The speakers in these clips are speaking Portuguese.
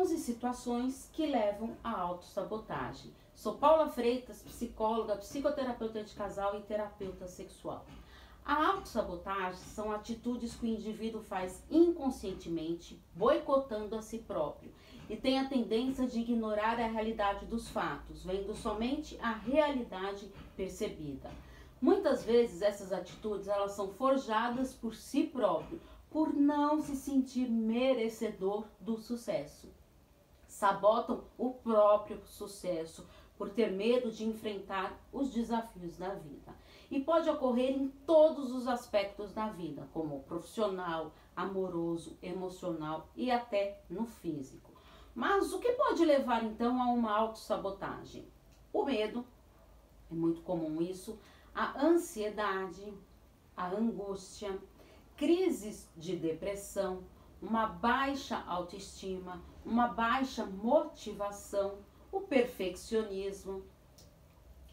11 situações que levam à autossabotagem. Sou Paula Freitas, psicóloga, psicoterapeuta de casal e terapeuta sexual. A autossabotagem são atitudes que o indivíduo faz inconscientemente, boicotando a si próprio, e tem a tendência de ignorar a realidade dos fatos, vendo somente a realidade percebida. Muitas vezes essas atitudes elas são forjadas por si próprio, por não se sentir merecedor do sucesso. Sabotam o próprio sucesso por ter medo de enfrentar os desafios da vida. E pode ocorrer em todos os aspectos da vida, como profissional, amoroso, emocional e até no físico. Mas o que pode levar então a uma autossabotagem? O medo, é muito comum isso, a ansiedade, a angústia, crises de depressão, uma baixa autoestima, uma baixa motivação, o perfeccionismo,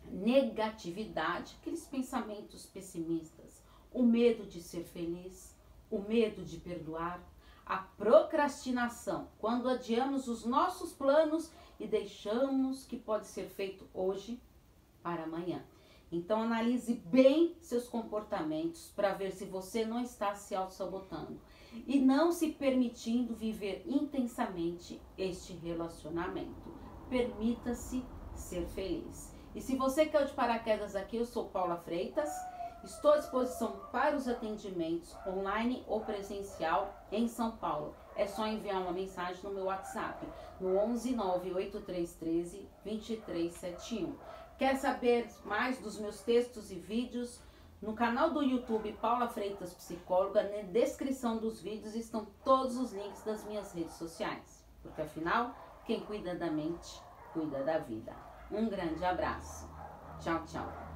negatividade, aqueles pensamentos pessimistas, o medo de ser feliz, o medo de perdoar, a procrastinação, quando adiamos os nossos planos e deixamos que pode ser feito hoje para amanhã. Então analise bem seus comportamentos para ver se você não está se auto-sabotando e não se permitindo viver intensamente este relacionamento. Permita-se ser feliz. E se você quer de paraquedas aqui, eu sou Paula Freitas. Estou à disposição para os atendimentos online ou presencial em São Paulo. É só enviar uma mensagem no meu WhatsApp no 11 98313 2371. Quer saber mais dos meus textos e vídeos? No canal do YouTube Paula Freitas Psicóloga, na descrição dos vídeos estão todos os links das minhas redes sociais. Porque afinal, quem cuida da mente, cuida da vida. Um grande abraço. Tchau, tchau.